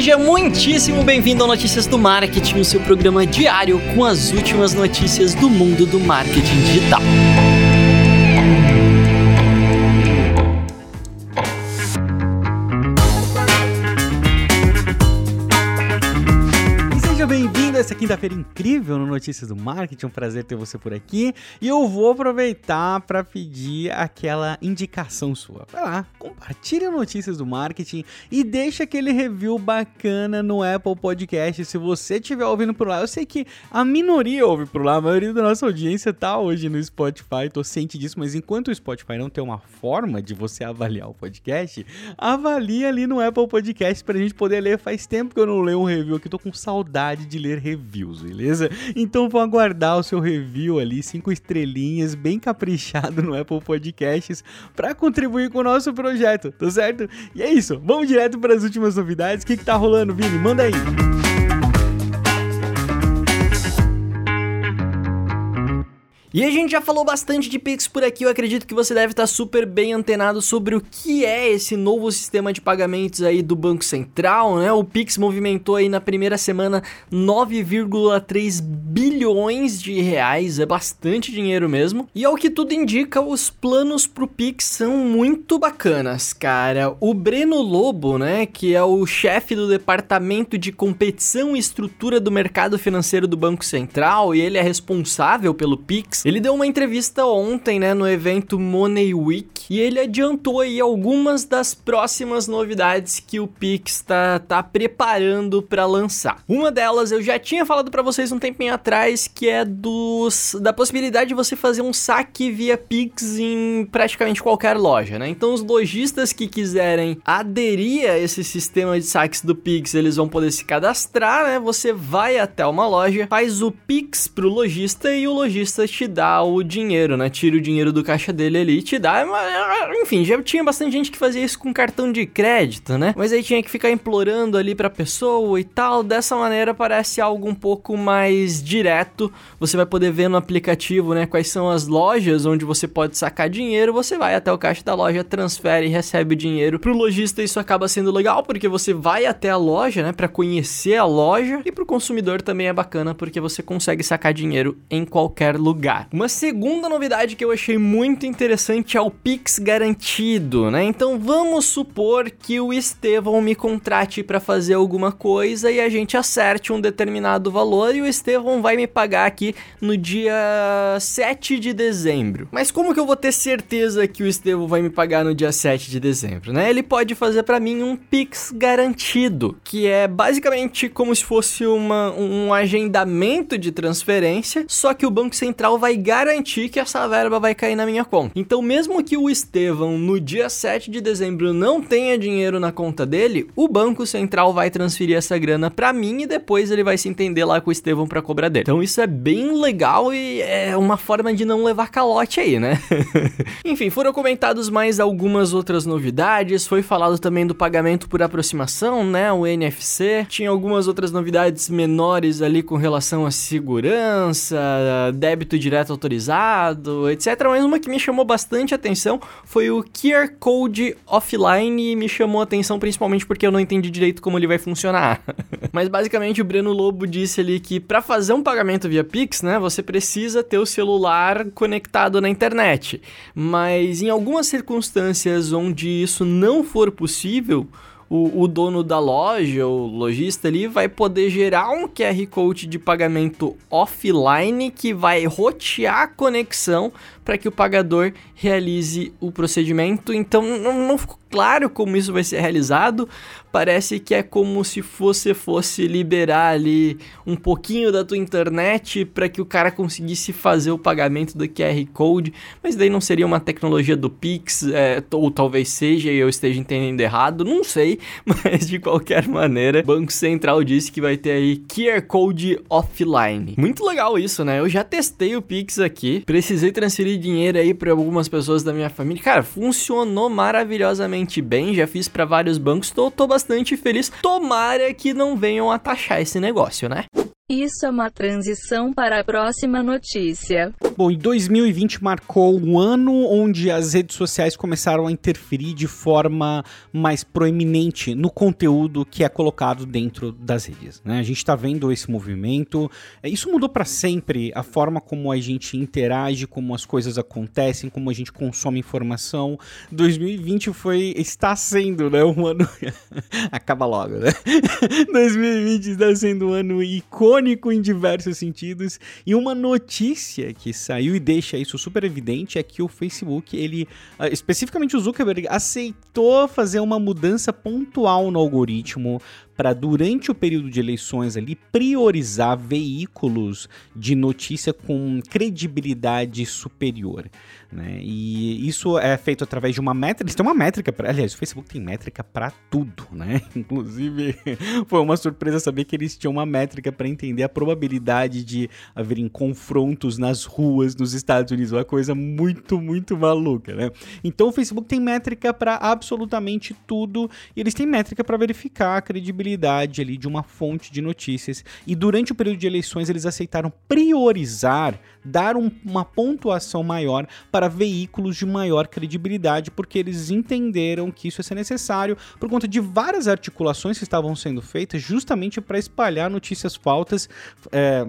Seja muitíssimo bem-vindo ao Notícias do Marketing, o seu programa diário com as últimas notícias do mundo do marketing digital. Quinta-feira incrível no Notícias do Marketing. Um prazer ter você por aqui. E eu vou aproveitar para pedir aquela indicação sua. Vai lá, compartilhe Notícias do Marketing e deixa aquele review bacana no Apple Podcast. Se você estiver ouvindo por lá, eu sei que a minoria ouve por lá, a maioria da nossa audiência tá hoje no Spotify, tô ciente disso, mas enquanto o Spotify não tem uma forma de você avaliar o podcast, avalie ali no Apple Podcast pra gente poder ler. Faz tempo que eu não leio um review aqui, tô com saudade de ler reviews, beleza? Então vou aguardar o seu review ali, cinco estrelinhas, bem caprichado no Apple Podcasts, para contribuir com o nosso projeto, tá certo? E é isso, vamos direto para as últimas novidades. O que, que tá rolando, Vini? Manda aí! E a gente já falou bastante de Pix por aqui, eu acredito que você deve estar super bem antenado sobre o que é esse novo sistema de pagamentos aí do Banco Central, né? O Pix movimentou aí na primeira semana 9,3 bilhões de reais, é bastante dinheiro mesmo. E ao que tudo indica, os planos pro Pix são muito bacanas, cara. O Breno Lobo, né, que é o chefe do departamento de competição e estrutura do mercado financeiro do Banco Central, e ele é responsável pelo Pix ele deu uma entrevista ontem, né, no evento Money Week, e ele adiantou aí algumas das próximas novidades que o Pix tá, tá preparando para lançar. Uma delas eu já tinha falado para vocês um tempinho atrás, que é dos da possibilidade de você fazer um saque via Pix em praticamente qualquer loja, né? Então os lojistas que quiserem aderir a esse sistema de saques do Pix, eles vão poder se cadastrar, né? Você vai até uma loja, faz o Pix pro lojista e o lojista te dá o dinheiro, né? Tira o dinheiro do caixa dele ali e te dá. Enfim, já tinha bastante gente que fazia isso com cartão de crédito, né? Mas aí tinha que ficar implorando ali pra pessoa e tal. Dessa maneira parece algo um pouco mais direto. Você vai poder ver no aplicativo, né? Quais são as lojas onde você pode sacar dinheiro. Você vai até o caixa da loja, transfere e recebe dinheiro. Pro lojista isso acaba sendo legal porque você vai até a loja, né? Pra conhecer a loja. E pro consumidor também é bacana porque você consegue sacar dinheiro em qualquer lugar. Uma segunda novidade que eu achei muito interessante é o Pix garantido, né? Então vamos supor que o Estevão me contrate para fazer alguma coisa e a gente acerte um determinado valor e o Estevão vai me pagar aqui no dia 7 de dezembro. Mas como que eu vou ter certeza que o Estevão vai me pagar no dia 7 de dezembro, né? Ele pode fazer para mim um Pix garantido, que é basicamente como se fosse uma, um agendamento de transferência, só que o Banco Central vai vai garantir que essa verba vai cair na minha conta. Então, mesmo que o Estevão no dia 7 de dezembro não tenha dinheiro na conta dele, o Banco Central vai transferir essa grana para mim e depois ele vai se entender lá com o Estevão para cobrar dele. Então, isso é bem legal e é uma forma de não levar calote aí, né? Enfim, foram comentados mais algumas outras novidades, foi falado também do pagamento por aproximação, né, o NFC. Tinha algumas outras novidades menores ali com relação à segurança, débito direto direto autorizado, etc. Mas uma que me chamou bastante atenção foi o QR Code offline e me chamou atenção principalmente porque eu não entendi direito como ele vai funcionar. Mas basicamente o Breno Lobo disse ali que para fazer um pagamento via Pix, né, você precisa ter o celular conectado na internet. Mas em algumas circunstâncias onde isso não for possível, o, o dono da loja, o lojista ali, vai poder gerar um QR Code de pagamento offline que vai rotear a conexão para que o pagador realize o procedimento. Então não, não ficou claro como isso vai ser realizado. Parece que é como se você fosse liberar ali um pouquinho da tua internet para que o cara conseguisse fazer o pagamento do QR Code, mas daí não seria uma tecnologia do Pix, é, ou talvez seja e eu esteja entendendo errado, não sei, mas de qualquer maneira, o Banco Central disse que vai ter aí QR Code offline. Muito legal isso, né? Eu já testei o Pix aqui, precisei transferir dinheiro aí para algumas pessoas da minha família. Cara, funcionou maravilhosamente bem, já fiz para vários bancos, tô, tô bastante feliz. Tomara que não venham a taxar esse negócio, né? Isso é uma transição para a próxima notícia. Bom, em 2020 marcou um ano onde as redes sociais começaram a interferir de forma mais proeminente no conteúdo que é colocado dentro das redes. Né? A gente está vendo esse movimento. Isso mudou para sempre a forma como a gente interage, como as coisas acontecem, como a gente consome informação. 2020 foi, está sendo, né, um ano acaba logo, né? 2020 está sendo um ano icônico icônico em diversos sentidos. E uma notícia que saiu e deixa isso super evidente é que o Facebook, ele, ah, especificamente o Zuckerberg, aceitou fazer uma mudança pontual no algoritmo para durante o período de eleições ali priorizar veículos de notícia com credibilidade superior, né? E isso é feito através de uma métrica, eles têm uma métrica, pra, aliás, o Facebook tem métrica para tudo, né? Inclusive, foi uma surpresa saber que eles tinham uma métrica para entender a probabilidade de haverem confrontos nas ruas nos Estados Unidos, uma coisa muito, muito maluca, né? Então o Facebook tem métrica para absolutamente tudo e eles têm métrica para verificar a credibilidade credibilidade ali de uma fonte de notícias. E durante o período de eleições eles aceitaram priorizar, dar um, uma pontuação maior para veículos de maior credibilidade, porque eles entenderam que isso ia ser necessário por conta de várias articulações que estavam sendo feitas justamente para espalhar notícias faltas, é,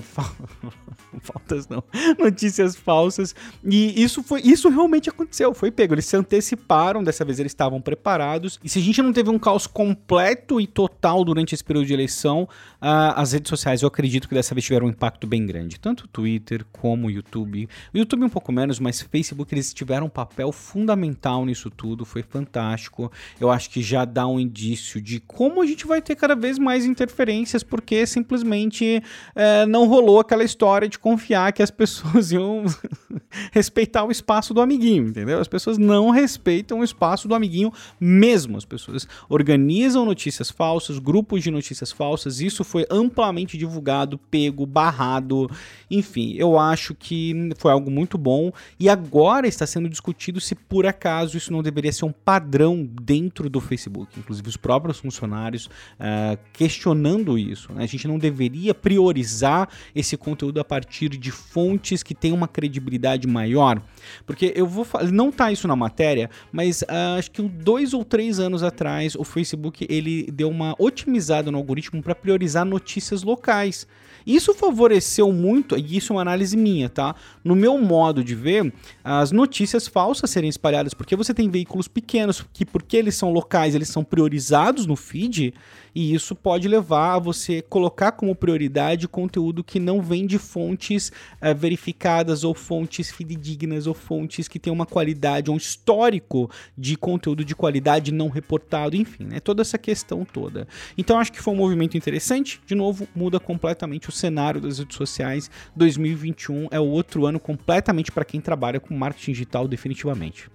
faltas não, notícias falsas. E isso foi, isso realmente aconteceu, foi pego. Eles se anteciparam, dessa vez eles estavam preparados. E se a gente não teve um caos completo e total durante esse período de eleição, uh, as redes sociais eu acredito que dessa vez tiveram um impacto bem grande. Tanto o Twitter como o YouTube. O YouTube um pouco menos, mas Facebook eles tiveram um papel fundamental nisso tudo, foi fantástico. Eu acho que já dá um indício de como a gente vai ter cada vez mais interferências, porque simplesmente uh, não rolou aquela história de confiar que as pessoas iam respeitar o espaço do amiguinho, entendeu? As pessoas não respeitam o espaço do amiguinho mesmo. As pessoas organizam notícias falsas, grupos de notícias falsas, isso foi amplamente divulgado, pego, barrado, enfim, eu acho que foi algo muito bom e agora está sendo discutido se por acaso isso não deveria ser um padrão dentro do Facebook, inclusive os próprios funcionários uh, questionando isso. Né? A gente não deveria priorizar esse conteúdo a partir de fontes que têm uma credibilidade maior, porque eu vou não tá isso na matéria, mas uh, acho que dois ou três anos atrás o Facebook ele deu uma otimizada no algoritmo para priorizar notícias locais. Isso favoreceu muito, e isso é uma análise minha, tá? No meu modo de ver, as notícias falsas serem espalhadas, porque você tem veículos pequenos que, porque eles são locais, eles são priorizados no feed, e isso pode levar a você colocar como prioridade conteúdo que não vem de fontes é, verificadas ou fontes fidedignas ou fontes que têm uma qualidade, um histórico de conteúdo de qualidade não reportado, enfim, né? Toda essa questão toda. Então acho que foi um movimento interessante. De novo, muda completamente o cenário das redes sociais. 2021 é o outro ano completamente para quem trabalha com marketing digital, definitivamente.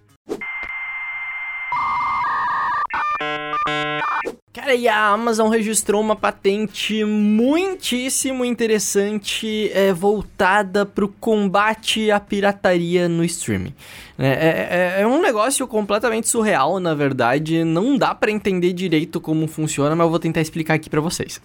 Cara, e a Amazon registrou uma patente muitíssimo interessante é, voltada para o combate à pirataria no streaming. É, é, é, é, um negócio completamente surreal, na verdade. Não dá para entender direito como funciona, mas eu vou tentar explicar aqui para vocês.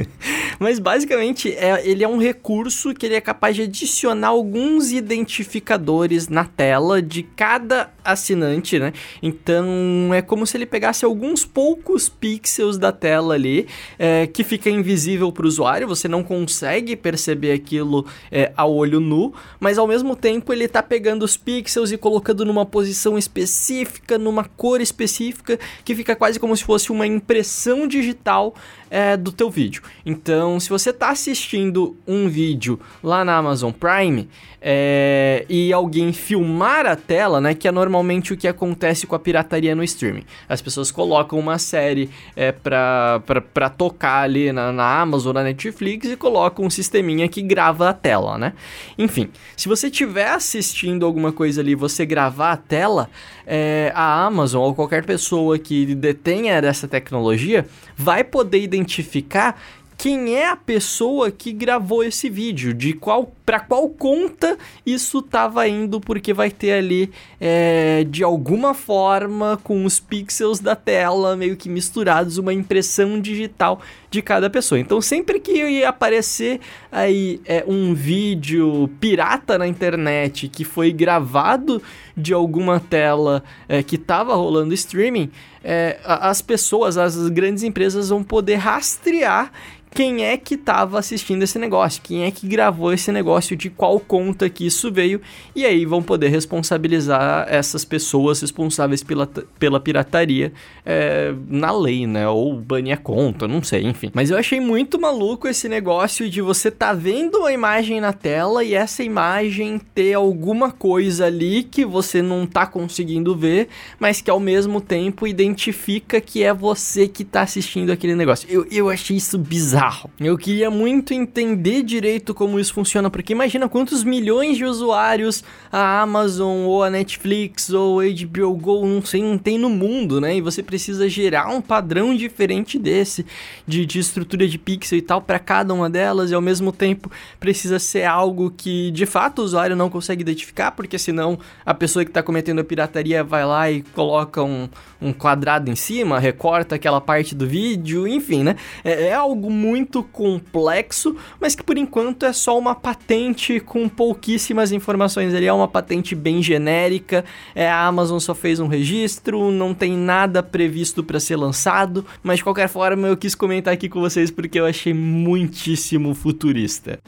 mas basicamente, é, ele é um recurso que ele é capaz de adicionar alguns identificadores na tela de cada assinante, né? Então é como se ele pegasse alguns poucos pixels da tela ali, é, que fica invisível para o usuário. Você não consegue perceber aquilo é, a olho nu, mas ao mesmo tempo ele está pegando os pixels e colocando numa posição específica, numa cor específica, que fica quase como se fosse uma impressão digital é, do teu vídeo. Então, se você está assistindo um vídeo lá na Amazon Prime é, e alguém filmar a tela, né, que é normalmente o que acontece com a pirataria no streaming. As pessoas colocam uma série é, pra tocar ali na, na Amazon, na Netflix e colocam um sisteminha que grava a tela, né? Enfim, se você estiver assistindo alguma coisa ali você gravar a tela, é, a Amazon ou qualquer pessoa que detenha essa tecnologia vai poder identificar quem é a pessoa que gravou esse vídeo, de qual para qual conta isso estava indo, porque vai ter ali é, de alguma forma com os pixels da tela meio que misturados uma impressão digital de cada pessoa. Então, sempre que ia aparecer aí é, um vídeo pirata na internet que foi gravado de alguma tela é, que estava rolando streaming, é, as pessoas, as grandes empresas vão poder rastrear quem é que estava assistindo esse negócio, quem é que gravou esse negócio, de qual conta que isso veio, e aí vão poder responsabilizar essas pessoas responsáveis pela, pela pirataria é, na lei, né? Ou banir a conta, não sei, enfim. Mas eu achei muito maluco esse negócio de você tá vendo uma imagem na tela e essa imagem ter alguma coisa ali que você não tá conseguindo ver, mas que ao mesmo tempo identifica que é você que tá assistindo aquele negócio. Eu, eu achei isso bizarro bizarro. Eu queria muito entender direito como isso funciona, porque imagina quantos milhões de usuários a Amazon ou a Netflix ou a HBO Go, não sei, não tem no mundo, né? E você precisa gerar um padrão diferente desse, de, de estrutura de pixel e tal, para cada uma delas, e ao mesmo tempo precisa ser algo que de fato o usuário não consegue identificar, porque senão a pessoa que está cometendo a pirataria vai lá e coloca um, um quadrado em cima, recorta aquela parte do vídeo, enfim, né? É, é algo muito complexo, mas que por enquanto é só uma patente com pouquíssimas informações. Ele é uma patente bem genérica. É, a Amazon só fez um registro, não tem nada previsto para ser lançado, mas de qualquer forma eu quis comentar aqui com vocês porque eu achei muitíssimo futurista.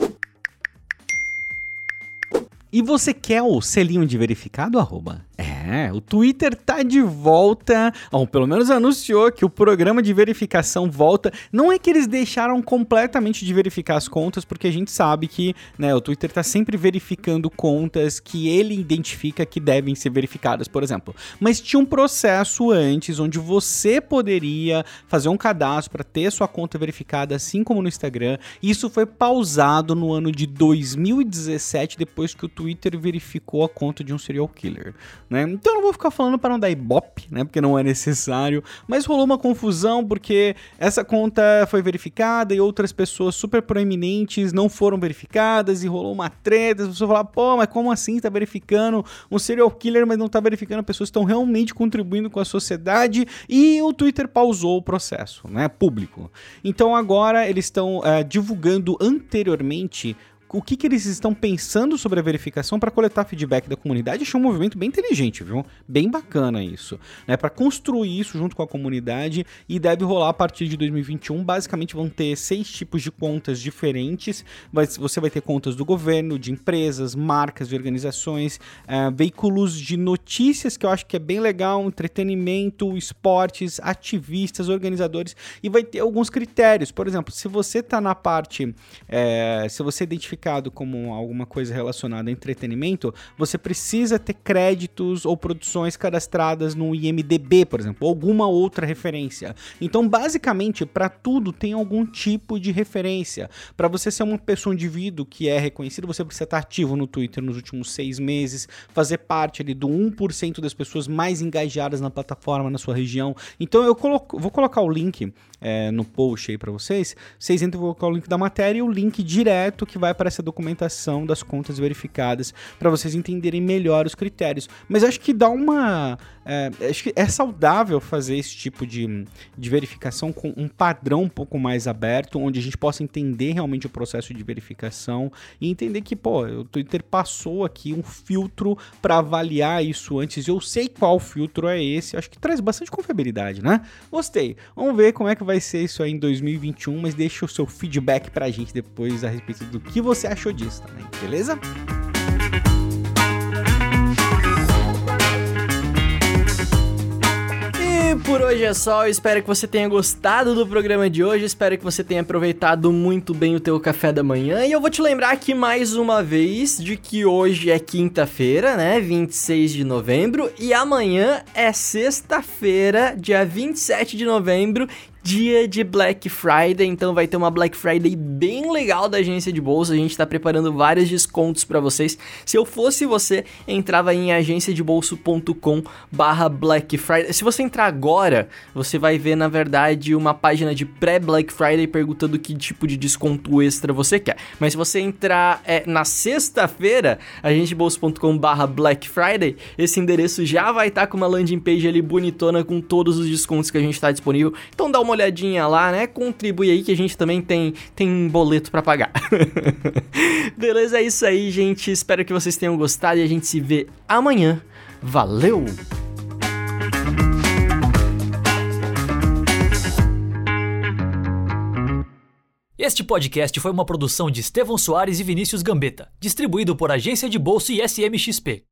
E você quer o selinho de verificado, arroba? É, o Twitter tá de volta, ou pelo menos anunciou que o programa de verificação volta. Não é que eles deixaram completamente de verificar as contas, porque a gente sabe que né, o Twitter tá sempre verificando contas que ele identifica que devem ser verificadas, por exemplo. Mas tinha um processo antes onde você poderia fazer um cadastro para ter sua conta verificada, assim como no Instagram. Isso foi pausado no ano de 2017, depois que o Twitter verificou a conta de um serial killer, né? Então eu não vou ficar falando para não dar ibope, né? Porque não é necessário. Mas rolou uma confusão porque essa conta foi verificada e outras pessoas super proeminentes não foram verificadas e rolou uma treta. As pessoas falaram, pô, mas como assim tá verificando um serial killer, mas não tá verificando pessoas que estão realmente contribuindo com a sociedade? E o Twitter pausou o processo, né? Público. Então agora eles estão uh, divulgando anteriormente o que, que eles estão pensando sobre a verificação para coletar feedback da comunidade. Achei um movimento bem inteligente, viu? Bem bacana isso. Né? Para construir isso junto com a comunidade e deve rolar a partir de 2021. Basicamente vão ter seis tipos de contas diferentes. Você vai ter contas do governo, de empresas, marcas de organizações, uh, veículos de notícias, que eu acho que é bem legal, entretenimento, esportes, ativistas, organizadores, e vai ter alguns critérios. Por exemplo, se você está na parte, é, se você identificar como alguma coisa relacionada a entretenimento, você precisa ter créditos ou produções cadastradas no IMDB, por exemplo, ou alguma outra referência. Então, basicamente, para tudo tem algum tipo de referência. Para você ser uma pessoa, um indivíduo que é reconhecido, você precisa estar ativo no Twitter nos últimos seis meses, fazer parte ali do 1% das pessoas mais engajadas na plataforma na sua região. Então, eu vou colocar o link é, no post aí para vocês. Vocês entram, vou colocar o link da matéria e o link direto que vai para essa documentação das contas verificadas para vocês entenderem melhor os critérios. Mas acho que dá uma. É, acho que é saudável fazer esse tipo de, de verificação com um padrão um pouco mais aberto, onde a gente possa entender realmente o processo de verificação e entender que, pô, o Twitter passou aqui um filtro para avaliar isso antes. Eu sei qual filtro é esse, acho que traz bastante confiabilidade, né? Gostei. Vamos ver como é que vai ser isso aí em 2021, mas deixa o seu feedback pra gente depois a respeito do que você achou disso também, beleza? E por hoje é só, eu espero que você tenha gostado do programa de hoje, espero que você tenha aproveitado muito bem o teu café da manhã, e eu vou te lembrar aqui mais uma vez de que hoje é quinta-feira, né, 26 de novembro, e amanhã é sexta-feira, dia 27 de novembro, dia de Black Friday, então vai ter uma Black Friday bem legal da agência de bolsa. A gente está preparando vários descontos para vocês. Se eu fosse você, entrava em agenciadebolso.com/barra Black Friday. Se você entrar agora, você vai ver na verdade uma página de pré-Black Friday perguntando que tipo de desconto extra você quer. Mas se você entrar é, na sexta-feira, agenciadebolso.com/barra Black Friday, esse endereço já vai estar tá com uma landing page ali bonitona com todos os descontos que a gente está disponível. Então dá uma olhadinha lá, né? Contribui aí que a gente também tem, tem um boleto para pagar. Beleza, é isso aí, gente. Espero que vocês tenham gostado e a gente se vê amanhã. Valeu! Este podcast foi uma produção de Estevão Soares e Vinícius Gambetta, distribuído por Agência de Bolsa e SMXP.